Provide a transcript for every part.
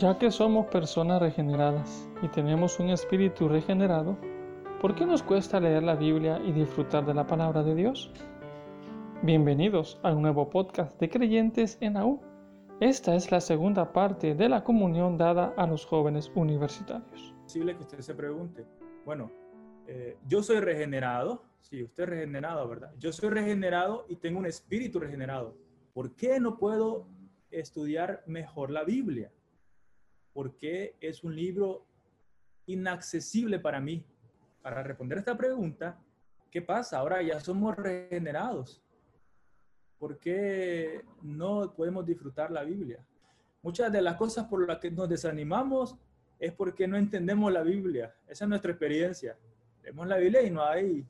Ya que somos personas regeneradas y tenemos un espíritu regenerado, ¿por qué nos cuesta leer la Biblia y disfrutar de la palabra de Dios? Bienvenidos a un nuevo podcast de creyentes en AU. Esta es la segunda parte de la comunión dada a los jóvenes universitarios. Es posible que usted se pregunte, bueno, eh, yo soy regenerado, sí, usted es regenerado, ¿verdad? Yo soy regenerado y tengo un espíritu regenerado. ¿Por qué no puedo estudiar mejor la Biblia? ¿Por qué es un libro inaccesible para mí? Para responder esta pregunta, ¿qué pasa? Ahora ya somos regenerados. ¿Por qué no podemos disfrutar la Biblia? Muchas de las cosas por las que nos desanimamos es porque no entendemos la Biblia. Esa es nuestra experiencia. Leemos la Biblia y no hay,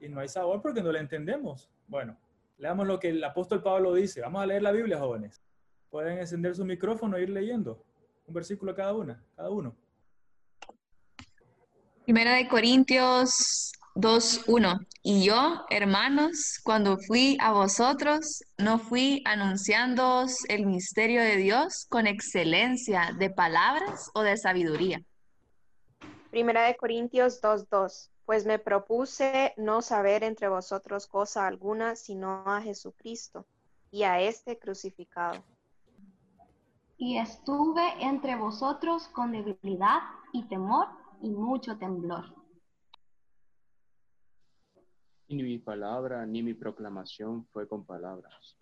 y no hay sabor porque no la entendemos. Bueno, leamos lo que el apóstol Pablo dice. Vamos a leer la Biblia, jóvenes. Pueden encender su micrófono e ir leyendo un versículo cada una, cada uno. Primera de Corintios 2.1. Y yo, hermanos, cuando fui a vosotros, no fui anunciándoos el misterio de Dios con excelencia de palabras o de sabiduría. Primera de Corintios 2.2. Pues me propuse no saber entre vosotros cosa alguna, sino a Jesucristo y a este crucificado y estuve entre vosotros con debilidad y temor y mucho temblor. Y ni mi palabra ni mi proclamación fue con palabras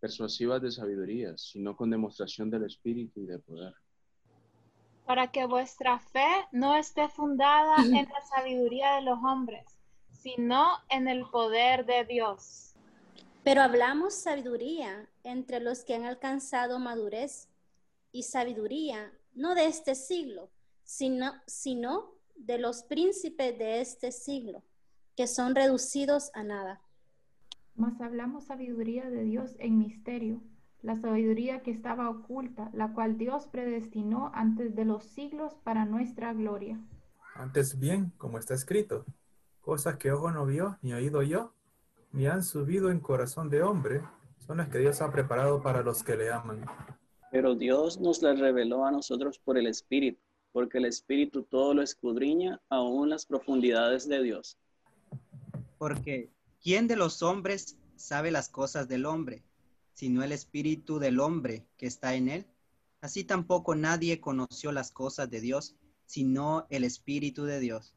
persuasivas de sabiduría, sino con demostración del Espíritu y de poder. Para que vuestra fe no esté fundada en la sabiduría de los hombres, sino en el poder de Dios. Pero hablamos sabiduría entre los que han alcanzado madurez y sabiduría no de este siglo, sino, sino de los príncipes de este siglo, que son reducidos a nada. Mas hablamos sabiduría de Dios en misterio, la sabiduría que estaba oculta, la cual Dios predestinó antes de los siglos para nuestra gloria. Antes bien, como está escrito, cosas que ojo no vio ni oído yo, ni han subido en corazón de hombre, son las que Dios ha preparado para los que le aman. Pero Dios nos las reveló a nosotros por el Espíritu, porque el Espíritu todo lo escudriña, aún las profundidades de Dios. Porque, ¿quién de los hombres sabe las cosas del hombre, sino el Espíritu del hombre que está en él? Así tampoco nadie conoció las cosas de Dios, sino el Espíritu de Dios.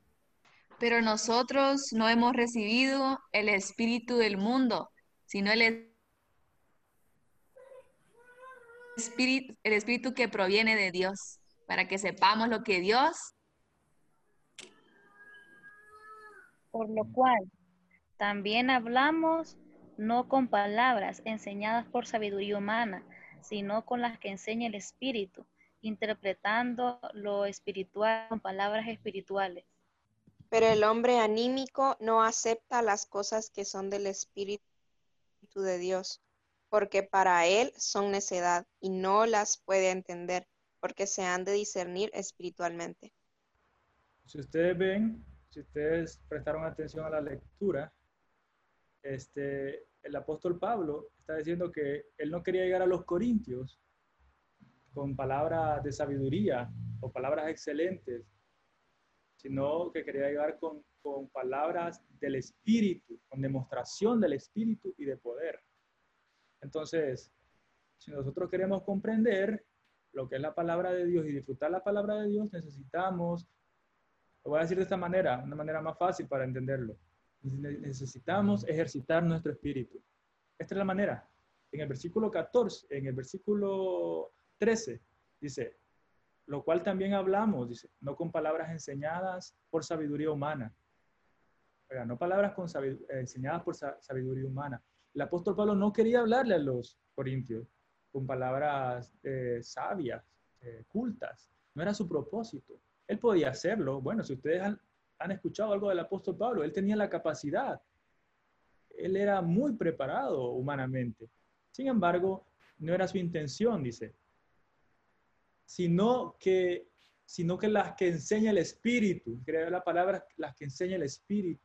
Pero nosotros no hemos recibido el espíritu del mundo, sino el espíritu, el espíritu que proviene de Dios, para que sepamos lo que Dios. Por lo cual, también hablamos no con palabras enseñadas por sabiduría humana, sino con las que enseña el Espíritu, interpretando lo espiritual con palabras espirituales. Pero el hombre anímico no acepta las cosas que son del Espíritu de Dios, porque para él son necedad y no las puede entender, porque se han de discernir espiritualmente. Si ustedes ven, si ustedes prestaron atención a la lectura, este, el apóstol Pablo está diciendo que él no quería llegar a los corintios con palabras de sabiduría o palabras excelentes, sino que quería llegar con, con palabras del Espíritu, con demostración del Espíritu y de poder. Entonces, si nosotros queremos comprender lo que es la palabra de Dios y disfrutar la palabra de Dios, necesitamos, lo voy a decir de esta manera, una manera más fácil para entenderlo, necesitamos ejercitar nuestro espíritu. Esta es la manera. En el versículo 14, en el versículo 13, dice, lo cual también hablamos, dice, no con palabras enseñadas por sabiduría humana. no palabras con enseñadas por sabiduría humana. El apóstol Pablo no quería hablarle a los corintios con palabras eh, sabias, eh, cultas. No era su propósito. Él podía hacerlo. Bueno, si ustedes han escuchado algo del apóstol Pablo, él tenía la capacidad. Él era muy preparado humanamente. Sin embargo, no era su intención, dice sino que, sino que las que enseña el Espíritu, creo la palabra, las que enseña el Espíritu.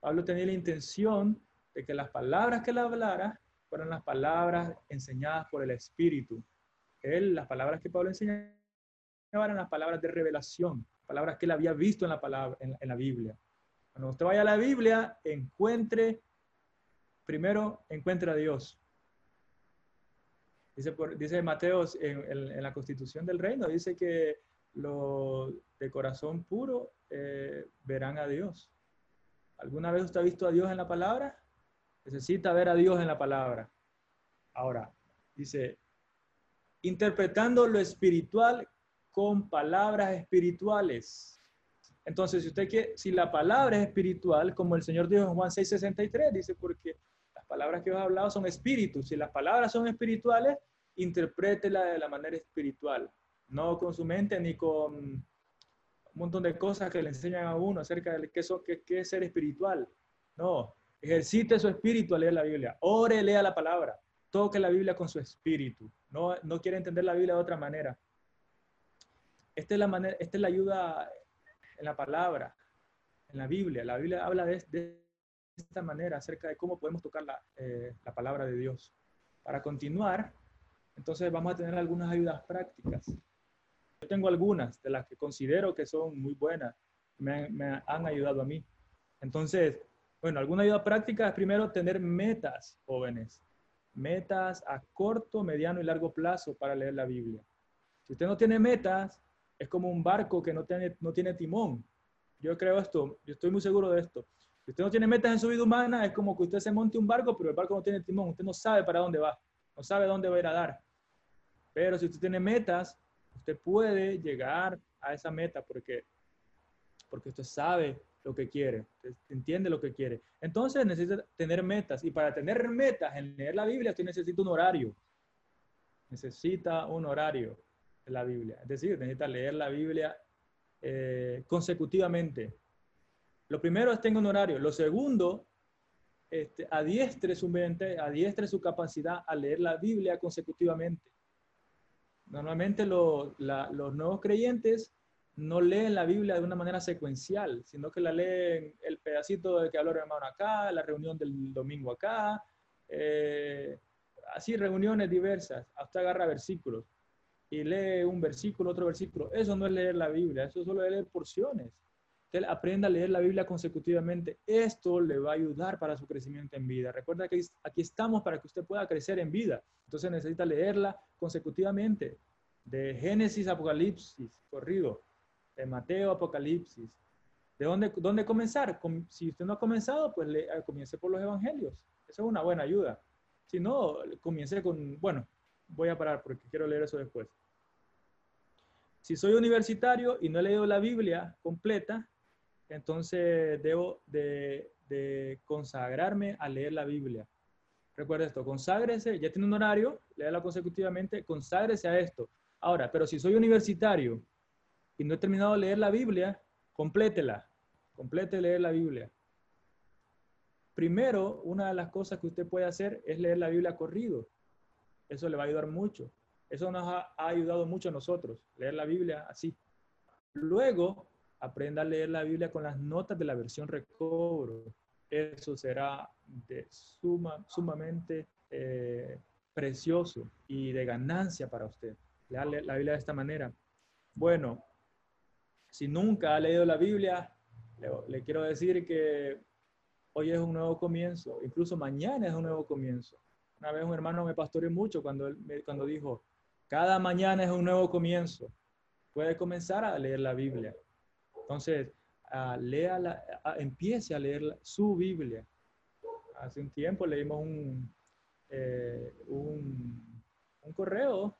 Pablo tenía la intención de que las palabras que él hablara fueran las palabras enseñadas por el Espíritu. él, las palabras que Pablo enseñaba eran las palabras de revelación, palabras que él había visto en la, palabra, en, la Biblia. Cuando usted vaya a la Biblia, encuentre, primero encuentre a Dios. Dice, por, dice Mateo en, la constitución del reino, dice que los de corazón puro eh, verán a Dios. ¿Alguna vez usted ha visto a Dios en la palabra? Necesita ver a Dios en la palabra. Ahora, dice, interpretando lo espiritual con palabras espirituales. Entonces, si usted quiere, si la palabra es espiritual, como el Señor dijo en Juan 6:63, dice, porque palabras que os he hablado son espíritus. Si las palabras son espirituales, interprétela de la manera espiritual, no con su mente ni con un montón de cosas que le enseñan a uno acerca de qué, so, qué, es ser espiritual. No, ejercite su espíritu a leer la Biblia, ore, lea la palabra, toque la Biblia con su espíritu. No, no quiere entender la Biblia de otra manera. Esta es la, manera, esta es la ayuda en la palabra, en la Biblia. La Biblia habla de esta manera acerca de cómo podemos tocar la, eh, la palabra de Dios. Para continuar, entonces vamos a tener algunas ayudas prácticas. Yo tengo algunas de las que considero que son muy buenas, me, me han ayudado a mí. Entonces, bueno, alguna ayuda práctica es primero tener metas, jóvenes. Metas a corto, mediano y largo plazo para leer la Biblia. Si usted no tiene metas, es como un barco que no tiene, no tiene timón. Yo creo esto, yo estoy muy seguro de esto. Si usted no tiene metas en su vida humana, es como que usted se monte un barco, pero el barco no tiene timón. Usted no sabe para dónde va, no sabe dónde va a ir a dar. Pero si usted tiene metas, usted puede llegar a esa meta porque, porque usted sabe lo que quiere, entiende lo que quiere. Entonces necesita tener metas y para tener metas en leer la Biblia usted necesita un horario. Necesita un horario de la Biblia. Es decir, necesita leer la Biblia eh, consecutivamente. Lo primero es tenga un horario. Lo segundo, este, adiestre su mente, adiestre su capacidad a leer la Biblia consecutivamente. Normalmente los nuevos creyentes no leen la Biblia de una manera secuencial, sino que la leen el pedacito de que habló el hermano acá, la reunión del domingo acá, eh, así reuniones diversas, hasta agarra versículos y lee un versículo, otro versículo. Eso no es leer la Biblia, eso solo es leer porciones. Que aprenda a leer la Biblia consecutivamente. Esto le va a ayudar para su crecimiento en vida. Recuerda que aquí estamos para que usted pueda crecer en vida. Entonces necesita leerla consecutivamente. De Génesis, Apocalipsis, corrido. De Mateo, Apocalipsis. ¿De dónde, dónde comenzar? Si usted no ha comenzado, pues le, comience por los evangelios. Eso es una buena ayuda. Si no, comience con, bueno, voy a parar porque quiero leer eso después. Si soy universitario y no he leído la Biblia completa, entonces debo de, consagrarme a leer la Biblia. Recuerda esto, conságrese, ya tiene un horario, léala consecutivamente, conságrese a esto. Ahora, pero si soy universitario y no he terminado de leer la Biblia, complétela, complete leer la Biblia. Primero, una de las cosas que usted puede hacer es leer la Biblia corrido. Eso le va a ayudar mucho. Eso nos ha ayudado mucho a nosotros, leer la Biblia así. Luego, aprenda a leer la Biblia con las notas de la versión recobro. Eso será de suma, sumamente eh, precioso y de ganancia para usted. Leer la Biblia de esta manera. Bueno, si nunca ha leído la Biblia, le, quiero decir que hoy es un nuevo comienzo, incluso mañana es un nuevo comienzo. Una vez un hermano me pastoreó mucho cuando, él, cuando dijo, cada mañana es un nuevo comienzo. Puede comenzar a leer la Biblia. Entonces, uh, lea la, uh, empiece a leer la, su Biblia. Hace un tiempo leímos un, eh, un, un, correo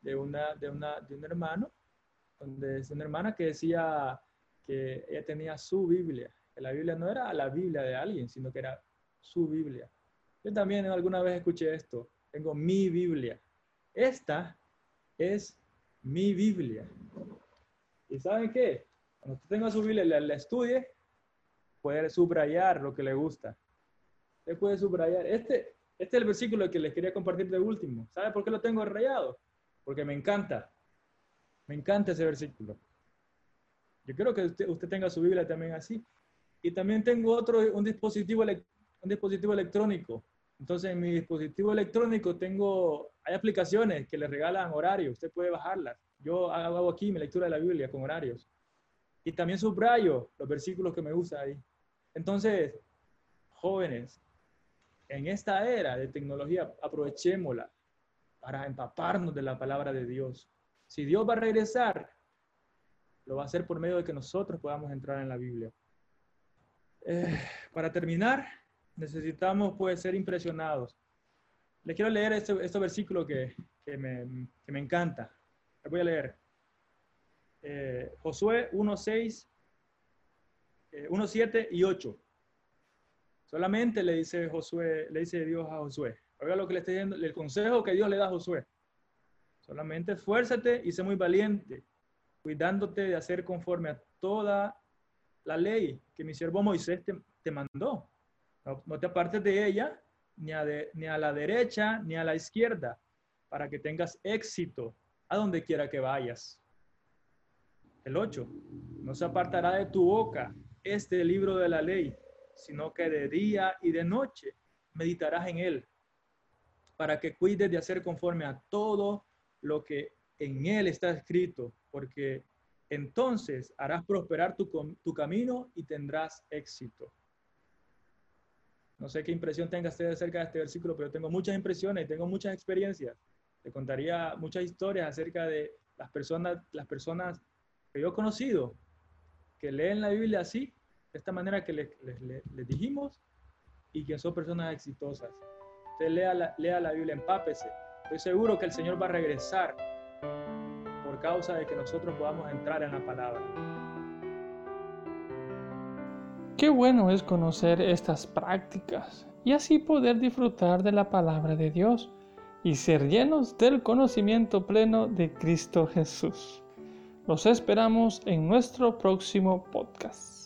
de, una, de, una, de un hermano, donde es una hermana que decía que ella tenía su Biblia, que la Biblia no era la Biblia de alguien, sino que era su Biblia. Yo también alguna vez escuché esto, tengo mi Biblia. Esta es mi Biblia. ¿Y saben qué? Cuando usted tenga su Biblia y la, la, estudie, puede subrayar lo que le gusta. Usted puede subrayar. Este, este es el versículo que les quería compartir de último. ¿Sabe por qué lo tengo rayado? Porque me encanta. Me encanta ese versículo. Yo quiero que usted, usted tenga su Biblia también así. Y también tengo otro, un dispositivo, un dispositivo electrónico Entonces en mi dispositivo electrónico tengo, hay aplicaciones que le regalan horarios, usted puede bajarlas. Yo hago aquí mi lectura de la Biblia con horarios. Y también subrayo los versículos que me gustan ahí. Entonces, jóvenes, en esta era de tecnología, aprovechémosla para empaparnos de la palabra de Dios. Si Dios va a regresar, lo va a hacer por medio de que nosotros podamos entrar en la Biblia. Eh, para terminar, necesitamos pues ser impresionados. Le quiero leer este, este versículo que, que, me, que, me, encanta. Le voy a leer. Eh, Josué 1.6, 1.7 eh, y 8. Solamente le dice Josué, le dice Dios a Josué. Oiga lo que le está diciendo, el consejo que Dios le da a Josué. Solamente esfuérzate y sé muy valiente, cuidándote de hacer conforme a toda la ley que mi siervo Moisés te, te mandó. No, te apartes de ella, ni a, ni a la derecha, ni a la izquierda, para que tengas éxito a donde quiera que vayas. El 8. No se apartará de tu boca este libro de la ley, sino que de día y de noche meditarás en él, para que cuides de hacer conforme a todo lo que en él está escrito, porque entonces harás prosperar tu, tu camino y tendrás éxito. No sé qué impresión tenga usted acerca de este versículo, pero tengo muchas impresiones tengo muchas experiencias. Le contaría muchas historias acerca de las personas, las personas que yo he conocido que leen la Biblia así, de esta manera que les, dijimos, y que son personas exitosas. Usted lea la, lea la Biblia, empápese. Estoy seguro que el Señor va a regresar por causa de que nosotros podamos entrar en la palabra. Qué bueno es conocer estas prácticas y así poder disfrutar de la palabra de Dios y ser llenos del conocimiento pleno de Cristo Jesús. Los esperamos en nuestro próximo podcast.